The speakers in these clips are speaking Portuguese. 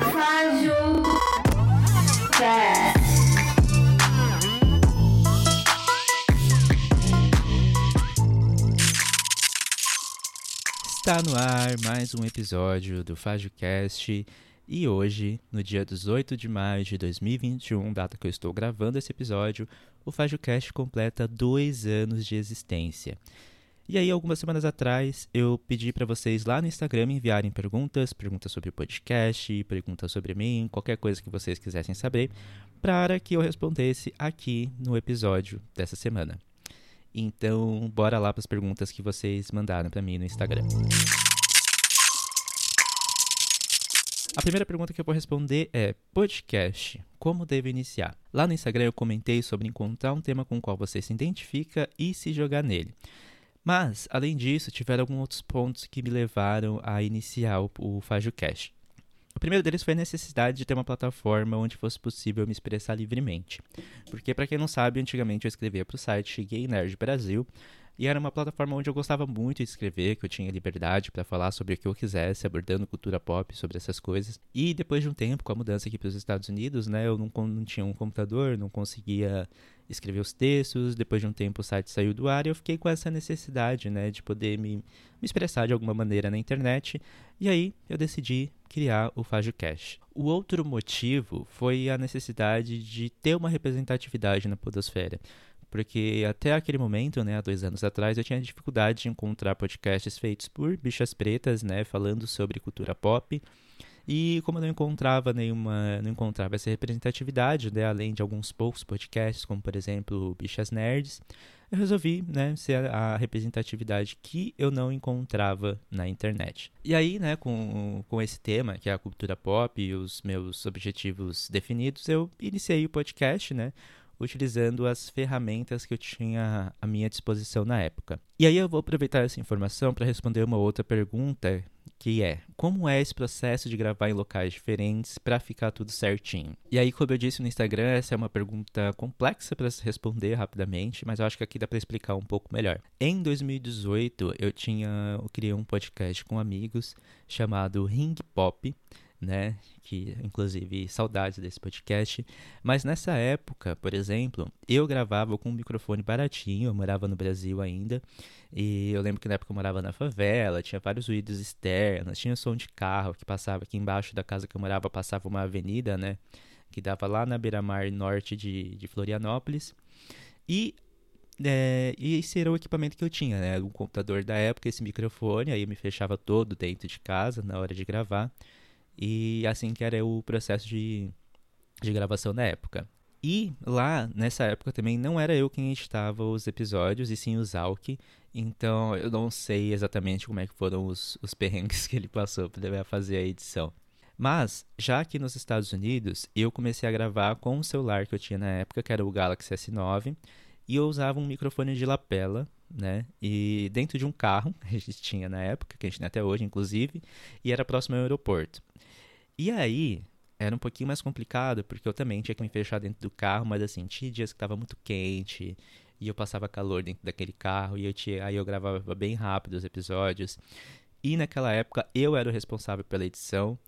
Rádio Cast. Está no ar mais um episódio do FajoCast e hoje, no dia 18 de maio de 2021, data que eu estou gravando esse episódio, o FajoCast completa dois anos de existência. E aí, algumas semanas atrás, eu pedi para vocês lá no Instagram enviarem perguntas, perguntas sobre o podcast, perguntas sobre mim, qualquer coisa que vocês quisessem saber, para que eu respondesse aqui no episódio dessa semana. Então, bora lá para as perguntas que vocês mandaram para mim no Instagram. A primeira pergunta que eu vou responder é: podcast, como devo iniciar? Lá no Instagram eu comentei sobre encontrar um tema com o qual você se identifica e se jogar nele. Mas, além disso, tiveram alguns outros pontos que me levaram a iniciar o, o FajoCast. O primeiro deles foi a necessidade de ter uma plataforma onde fosse possível me expressar livremente. Porque, para quem não sabe, antigamente eu escrevia para o site Gay Nerd Brasil, e era uma plataforma onde eu gostava muito de escrever, que eu tinha liberdade para falar sobre o que eu quisesse, abordando cultura pop, sobre essas coisas. E depois de um tempo, com a mudança aqui para os Estados Unidos, né, eu não, não tinha um computador, não conseguia escrever os textos. Depois de um tempo, o site saiu do ar e eu fiquei com essa necessidade, né, de poder me, me expressar de alguma maneira na internet. E aí eu decidi criar o FajoCast. O outro motivo foi a necessidade de ter uma representatividade na podosfera porque até aquele momento, né, há dois anos atrás, eu tinha dificuldade de encontrar podcasts feitos por bichas pretas, né, falando sobre cultura pop. E como eu não encontrava nenhuma, não encontrava essa representatividade, né, além de alguns poucos podcasts, como por exemplo Bichas Nerds, eu resolvi, né, ser a representatividade que eu não encontrava na internet. E aí, né, com, com esse tema, que é a cultura pop e os meus objetivos definidos, eu iniciei o podcast, né, utilizando as ferramentas que eu tinha à minha disposição na época. E aí eu vou aproveitar essa informação para responder uma outra pergunta, que é: como é esse processo de gravar em locais diferentes para ficar tudo certinho? E aí, como eu disse no Instagram, essa é uma pergunta complexa para se responder rapidamente, mas eu acho que aqui dá para explicar um pouco melhor. Em 2018, eu tinha eu criei um podcast com amigos chamado Ring Pop né? Que inclusive saudades desse podcast. Mas nessa época, por exemplo, eu gravava com um microfone baratinho, eu morava no Brasil ainda. E eu lembro que na época eu morava na favela, tinha vários ruídos externos, tinha som de carro que passava aqui embaixo da casa que eu morava, passava uma avenida, né? Que dava lá na beira-mar norte de, de Florianópolis. E é, e esse era o equipamento que eu tinha, né? Um computador da época, esse microfone, aí eu me fechava todo dentro de casa na hora de gravar. E assim que era o processo de, de gravação na época. E lá, nessa época também, não era eu quem editava os episódios, e sim o Zalk. Então eu não sei exatamente como é que foram os, os perrengues que ele passou para fazer a edição. Mas, já aqui nos Estados Unidos, eu comecei a gravar com o celular que eu tinha na época, que era o Galaxy S9, e eu usava um microfone de lapela, né? E dentro de um carro, que a gente tinha na época, que a gente tem até hoje, inclusive, e era próximo ao aeroporto. E aí, era um pouquinho mais complicado, porque eu também tinha que me fechar dentro do carro, mas assim, tinha dias que estava muito quente, e eu passava calor dentro daquele carro, e eu tinha, aí eu gravava bem rápido os episódios. E naquela época eu era o responsável pela edição.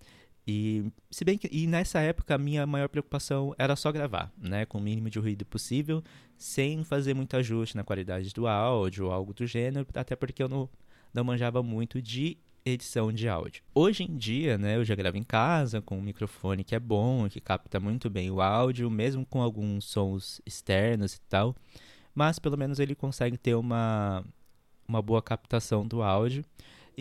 E se bem que e nessa época a minha maior preocupação era só gravar, né, com o mínimo de ruído possível, sem fazer muito ajuste na qualidade do áudio ou algo do gênero, até porque eu não, não manjava muito de edição de áudio. Hoje em dia, né, eu já gravo em casa com um microfone que é bom, que capta muito bem o áudio, mesmo com alguns sons externos e tal, mas pelo menos ele consegue ter uma, uma boa captação do áudio.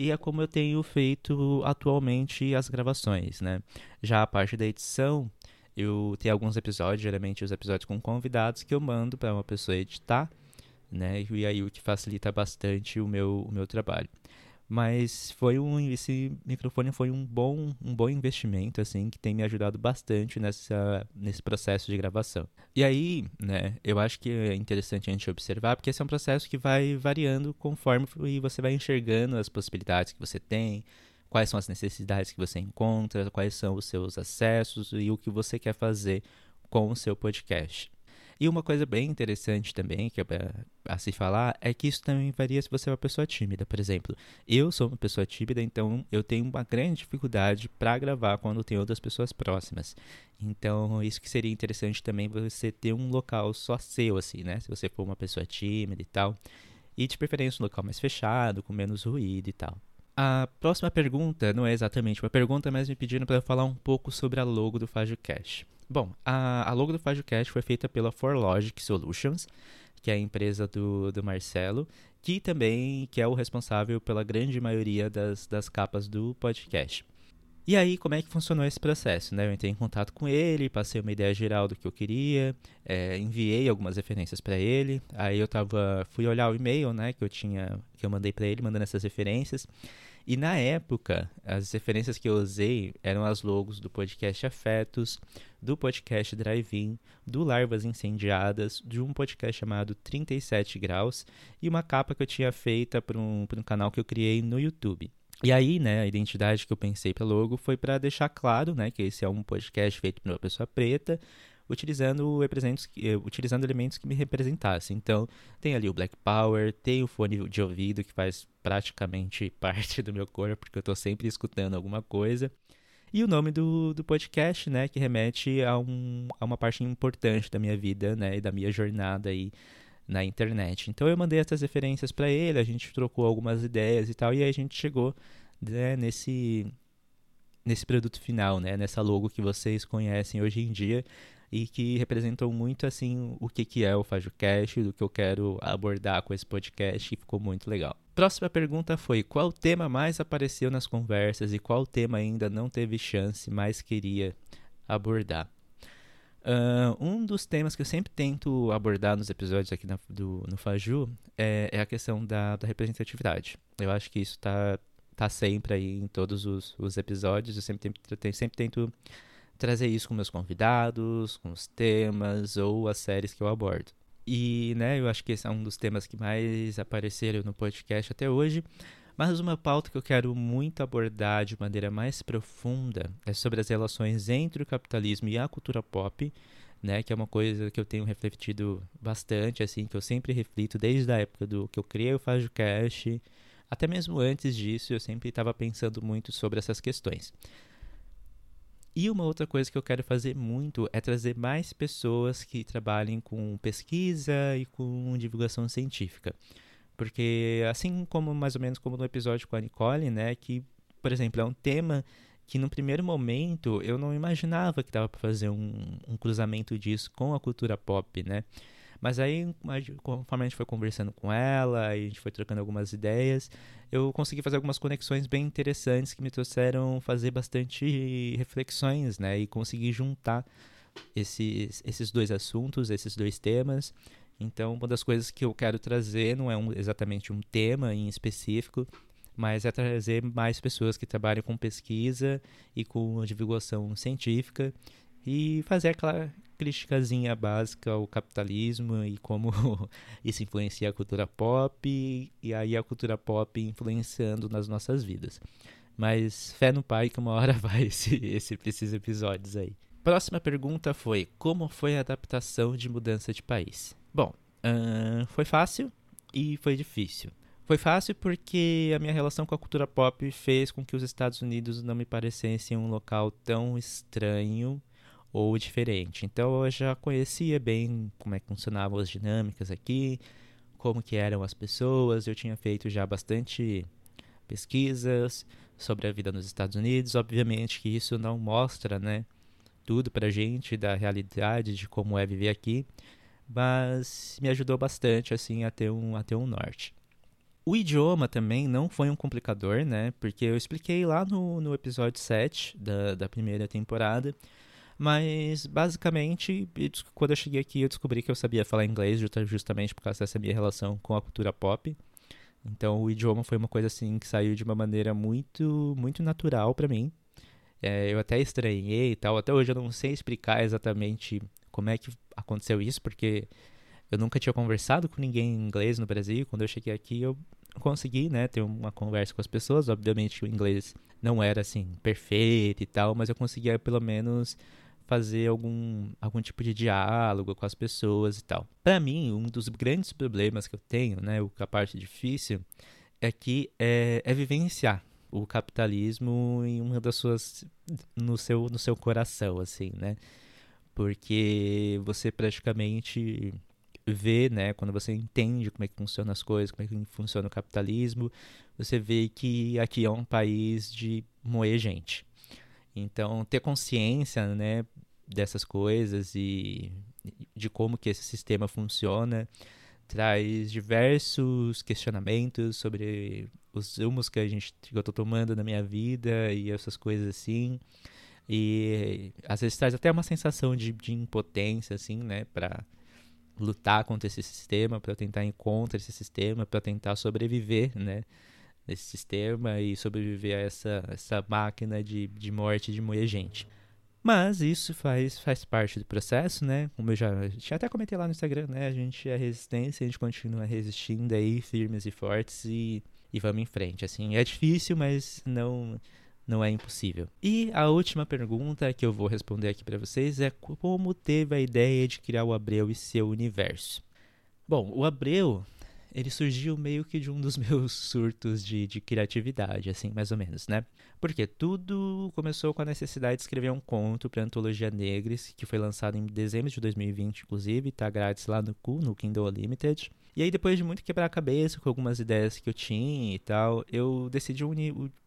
E é como eu tenho feito atualmente as gravações, né? Já a parte da edição, eu tenho alguns episódios, geralmente os episódios com convidados, que eu mando para uma pessoa editar, né? E aí o que facilita bastante o meu, o meu trabalho. Mas foi um esse microfone foi um bom um bom investimento assim que tem me ajudado bastante nessa nesse processo de gravação. E aí, né, eu acho que é interessante a gente observar porque esse é um processo que vai variando conforme você vai enxergando as possibilidades que você tem, quais são as necessidades que você encontra, quais são os seus acessos e o que você quer fazer com o seu podcast. E uma coisa bem interessante também, que é a se falar, é que isso também varia se você é uma pessoa tímida. Por exemplo, eu sou uma pessoa tímida, então eu tenho uma grande dificuldade para gravar quando tem outras pessoas próximas. Então, isso que seria interessante também você ter um local só seu, assim, né? Se você for uma pessoa tímida e tal. E de preferência um local mais fechado, com menos ruído e tal. A próxima pergunta não é exatamente uma pergunta, mas me pediram para eu falar um pouco sobre a logo do FajoCast. Bom, a, a logo do FajoCast foi feita pela ForLogic Solutions, que é a empresa do, do Marcelo, que também que é o responsável pela grande maioria das, das capas do podcast. E aí, como é que funcionou esse processo? Né? Eu entrei em contato com ele, passei uma ideia geral do que eu queria, é, enviei algumas referências para ele. Aí eu tava, fui olhar o e-mail, né, que eu tinha, que eu mandei para ele, mandando essas referências. E na época, as referências que eu usei eram as logos do podcast Afetos, do podcast Drive-In, do Larvas Incendiadas, de um podcast chamado 37 Graus e uma capa que eu tinha feita para um, um canal que eu criei no YouTube. E aí, né, a identidade que eu pensei para logo foi para deixar claro, né, que esse é um podcast feito por uma pessoa preta, utilizando eh, utilizando elementos que me representassem. Então, tem ali o Black Power, tem o fone de ouvido que faz praticamente parte do meu corpo, porque eu estou sempre escutando alguma coisa. E o nome do, do podcast, né, que remete a, um, a uma parte importante da minha vida, né, e da minha jornada aí na internet. Então eu mandei essas referências para ele, a gente trocou algumas ideias e tal, e aí a gente chegou né, nesse nesse produto final, né, nessa logo que vocês conhecem hoje em dia e que representou muito assim o que que é o FajoCast, do que eu quero abordar com esse podcast, e ficou muito legal. Próxima pergunta foi: qual tema mais apareceu nas conversas e qual tema ainda não teve chance, mais queria abordar? Uh, um dos temas que eu sempre tento abordar nos episódios aqui na, do, no Faju é, é a questão da, da, representatividade. Eu acho que isso está tá sempre aí em todos os, os episódios. Eu sempre, sempre tento trazer isso com meus convidados, com os temas ou as séries que eu abordo. E, né, eu acho que esse é um dos temas que mais apareceram no podcast até hoje. Mas uma pauta que eu quero muito abordar de maneira mais profunda é sobre as relações entre o capitalismo e a cultura pop, né, que é uma coisa que eu tenho refletido bastante, assim, que eu sempre reflito desde a época do que eu criei o FajoCast, até mesmo antes disso, eu sempre estava pensando muito sobre essas questões. E uma outra coisa que eu quero fazer muito é trazer mais pessoas que trabalhem com pesquisa e com divulgação científica. Porque assim como mais ou menos como no episódio com a Nicole, né, que, por exemplo, é um tema que no primeiro momento eu não imaginava que dava para fazer um, um, cruzamento disso com a cultura pop, né? Mas aí, conforme a gente foi conversando com ela, a gente foi trocando algumas ideias, eu consegui fazer algumas conexões bem interessantes que me trouxeram fazer bastante reflexões, né? E conseguir juntar esses, esses dois assuntos, esses dois temas, então, uma das coisas que eu quero trazer não é um, exatamente um tema em específico, mas é trazer mais pessoas que trabalham com pesquisa e com divulgação científica e fazer aquela criticazinha básica ao capitalismo e como isso influencia a cultura pop e aí a cultura pop influenciando nas nossas vidas. Mas fé no pai que uma hora vai esse, esse, esses episódios aí. Próxima pergunta foi: como foi a adaptação de mudança de país? Bom, foi fácil e foi difícil. Foi fácil porque a minha relação com a cultura pop fez com que os Estados Unidos não me parecessem um local tão estranho ou diferente. Então eu já conhecia bem como é que funcionavam as dinâmicas aqui, como que eram as pessoas. Eu tinha feito já bastante pesquisas sobre a vida nos Estados Unidos. Obviamente que isso não mostra, né, tudo pra gente da realidade de como é viver aqui, mas me ajudou bastante assim a ter um, a ter um norte. O idioma também não foi um complicador, né? Porque eu expliquei lá no, no episódio 7 da, da primeira temporada. Mas, basicamente, quando eu cheguei aqui, eu descobri que eu sabia falar inglês justamente por causa dessa minha relação com a cultura pop. Então, o idioma foi uma coisa assim que saiu de uma maneira muito, muito natural para mim. É, eu até estranhei e tal. Até hoje eu não sei explicar exatamente como é que aconteceu isso, porque eu nunca tinha conversado com ninguém em inglês no Brasil. Quando eu cheguei aqui, eu consegui, né, ter uma conversa com as pessoas. Obviamente, o inglês não era assim perfeito e tal, mas eu conseguia pelo menos fazer algum, algum tipo de diálogo com as pessoas e tal. Para mim, um dos grandes problemas que eu tenho, né, o, a parte difícil, é que é, é vivenciar o capitalismo em uma das suas no seu no seu coração assim né porque você praticamente vê né quando você entende como é que funcionam as coisas como é que funciona o capitalismo você vê que aqui é um país de moer gente então ter consciência né dessas coisas e de como que esse sistema funciona traz diversos questionamentos sobre os rumos que a gente que eu tô tomando na minha vida e essas coisas assim. E às vezes traz até uma sensação de, de impotência assim, né, para lutar contra esse sistema, para tentar ir contra esse sistema, para tentar sobreviver, né, nesse sistema e sobreviver a essa essa máquina de, de morte de moer gente. Mas isso faz, faz parte do processo, né? Como eu já tinha até comentei lá no Instagram, né? A gente é resistência, a gente continua resistindo aí, firmes e fortes e, e vamos em frente. Assim, é difícil, mas não não é impossível. E a última pergunta que eu vou responder aqui para vocês é como teve a ideia de criar o Abreu e seu universo? Bom, o Abreu ele surgiu meio que de um dos meus surtos de, de criatividade, assim, mais ou menos, né? Porque tudo começou com a necessidade de escrever um conto para Antologia Negres, que foi lançado em dezembro de 2020, inclusive, tá grátis lá no cu, no Kindle Unlimited. E aí, depois de muito quebrar a cabeça com algumas ideias que eu tinha e tal, eu decidi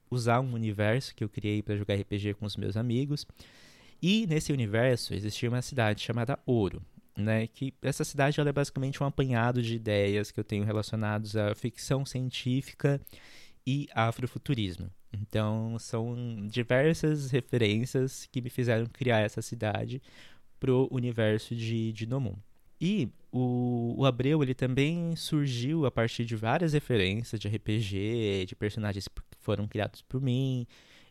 usar um universo que eu criei para jogar RPG com os meus amigos. E nesse universo existia uma cidade chamada Ouro né? Que essa cidade ela é basicamente um apanhado de ideias que eu tenho relacionados à ficção científica e afrofuturismo. Então, são diversas referências que me fizeram criar essa cidade pro universo de, de Nomon. E o, o Abreu ele também surgiu a partir de várias referências de RPG, de personagens que foram criados por mim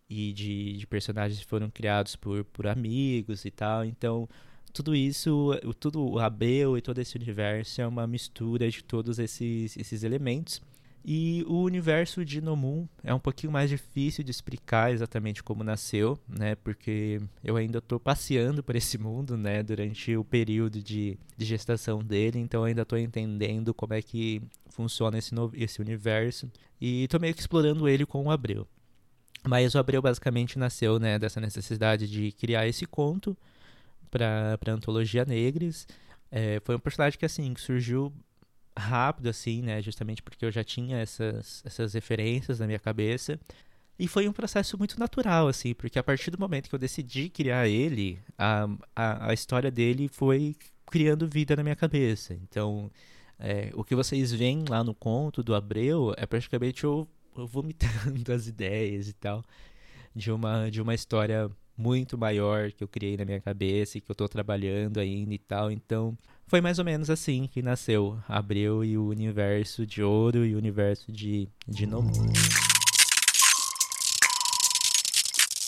e de, de personagens que foram criados por, por amigos e tal. Então, tudo isso, tudo o Abreu e todo esse universo é uma mistura de todos esses, esses elementos. E o universo de Nomun é um pouquinho mais difícil de explicar exatamente como nasceu, né? Porque eu ainda estou passeando por esse mundo, né? Durante o período de, de gestação dele, então ainda estou entendendo como é que funciona esse, no, esse universo. E estou meio que explorando ele com o Abreu. Mas o Abreu basicamente nasceu, né? Dessa necessidade de criar esse conto para a antologia Negres. É, foi um personagem que assim que surgiu rápido assim, né, justamente porque eu já tinha essas essas referências na minha cabeça. E foi um processo muito natural, assim, porque a partir do momento que eu decidi criar ele, a, a, a história dele foi criando vida na minha cabeça. Então, é, o que vocês veem lá no conto do Abreu é praticamente eu, eu vomitando as ideias e tal de uma, de uma história muito maior que eu criei na minha cabeça e que eu estou trabalhando ainda e tal. Então, foi mais ou menos assim que nasceu Abreu e o universo de ouro e o universo de, de Nomu.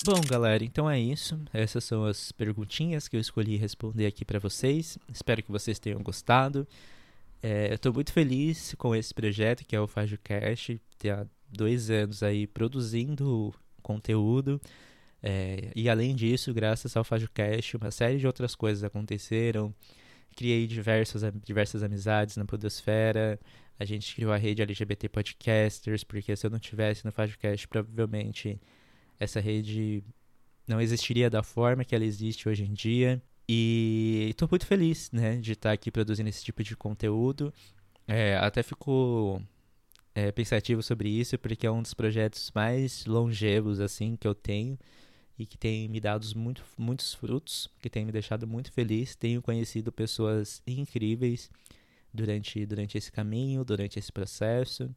Bom, galera, então é isso. Essas são as perguntinhas que eu escolhi responder aqui para vocês. Espero que vocês tenham gostado. É, eu estou muito feliz com esse projeto que é o FajoCast. Ter há dois anos aí produzindo conteúdo. É, e além disso, graças ao FajoCast, uma série de outras coisas aconteceram. Criei diversas, diversas amizades na Podosfera. A gente criou a rede LGBT Podcasters, porque se eu não tivesse no FajoCast, provavelmente essa rede não existiria da forma que ela existe hoje em dia. E estou muito feliz né, de estar aqui produzindo esse tipo de conteúdo. É, até fico é, pensativo sobre isso, porque é um dos projetos mais longevos assim que eu tenho e que tem me dado muito, muitos frutos, que tem me deixado muito feliz. Tenho conhecido pessoas incríveis durante, durante esse caminho, durante esse processo.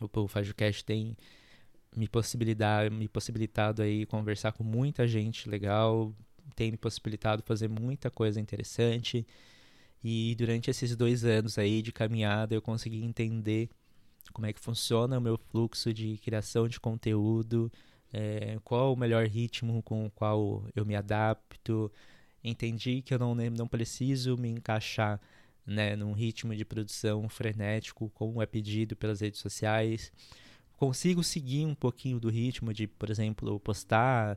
O, FajoCast tem me, possibilitar, me possibilitado aí conversar com muita gente legal, tem me possibilitado fazer muita coisa interessante. E durante esses dois anos aí de caminhada eu consegui entender como é que funciona o meu fluxo de criação de conteúdo, é, qual o melhor ritmo com o qual eu me adapto. Entendi que eu não, não preciso me encaixar né, num ritmo de produção frenético, como é pedido pelas redes sociais. Consigo seguir um pouquinho do ritmo de, por exemplo, postar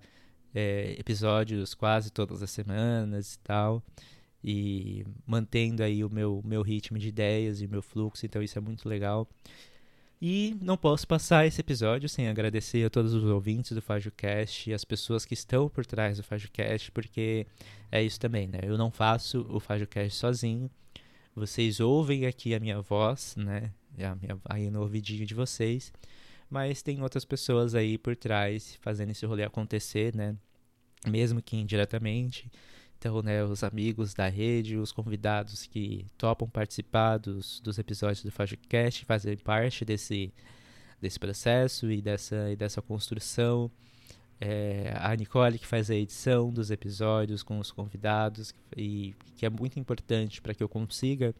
é, episódios quase todas as semanas e tal. E mantendo aí o meu, meu ritmo de ideias e meu fluxo, então isso é muito legal. E não posso passar esse episódio sem agradecer a todos os ouvintes do FajoCast e as pessoas que estão por trás do FajoCast, porque é isso também, né? Eu não faço o FajoCast sozinho. Vocês ouvem aqui a minha voz, né? Minha, aí no ouvidinho de vocês. Mas tem outras pessoas aí por trás fazendo esse rolê acontecer, né? Mesmo que indiretamente. Então, né, os amigos da rede, os convidados que topam participar dos, dos episódios do FajoCast, fazem parte desse, desse processo e dessa, e dessa construção. É, a Nicole que faz a edição dos episódios com os convidados e que é muito importante para que eu consiga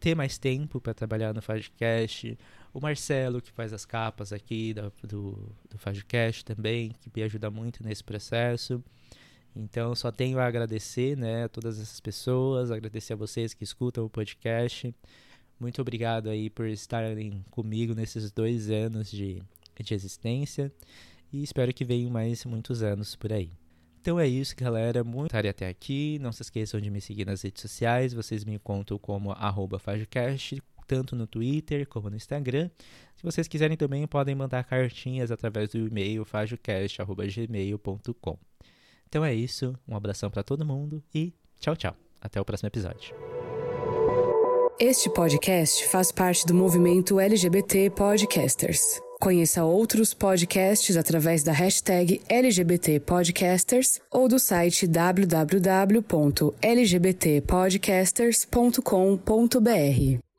ter mais tempo para trabalhar no Fagcast. O Marcelo que faz as capas aqui do, do, do também, que me ajuda muito nesse processo. Então, só tenho a agradecer né, a todas essas pessoas, agradecer a vocês que escutam o podcast. Muito obrigado aí por estarem comigo nesses dois anos de, de existência e espero que venham mais muitos anos por aí. Então é isso, galera. Muito tarde até aqui. Não se esqueçam de me seguir nas redes sociais. Vocês me encontram como FajoCast, tanto no Twitter como no Instagram. Se vocês quiserem também, podem mandar cartinhas através do e-mail fajocast.gmail.com. Então é isso, um abração para todo mundo e tchau, tchau. Até o próximo episódio. Este podcast faz parte do movimento LGBT Podcasters. Conheça outros podcasts através da hashtag LGBT Podcasters ou do site www.lgbtpodcasters.com.br.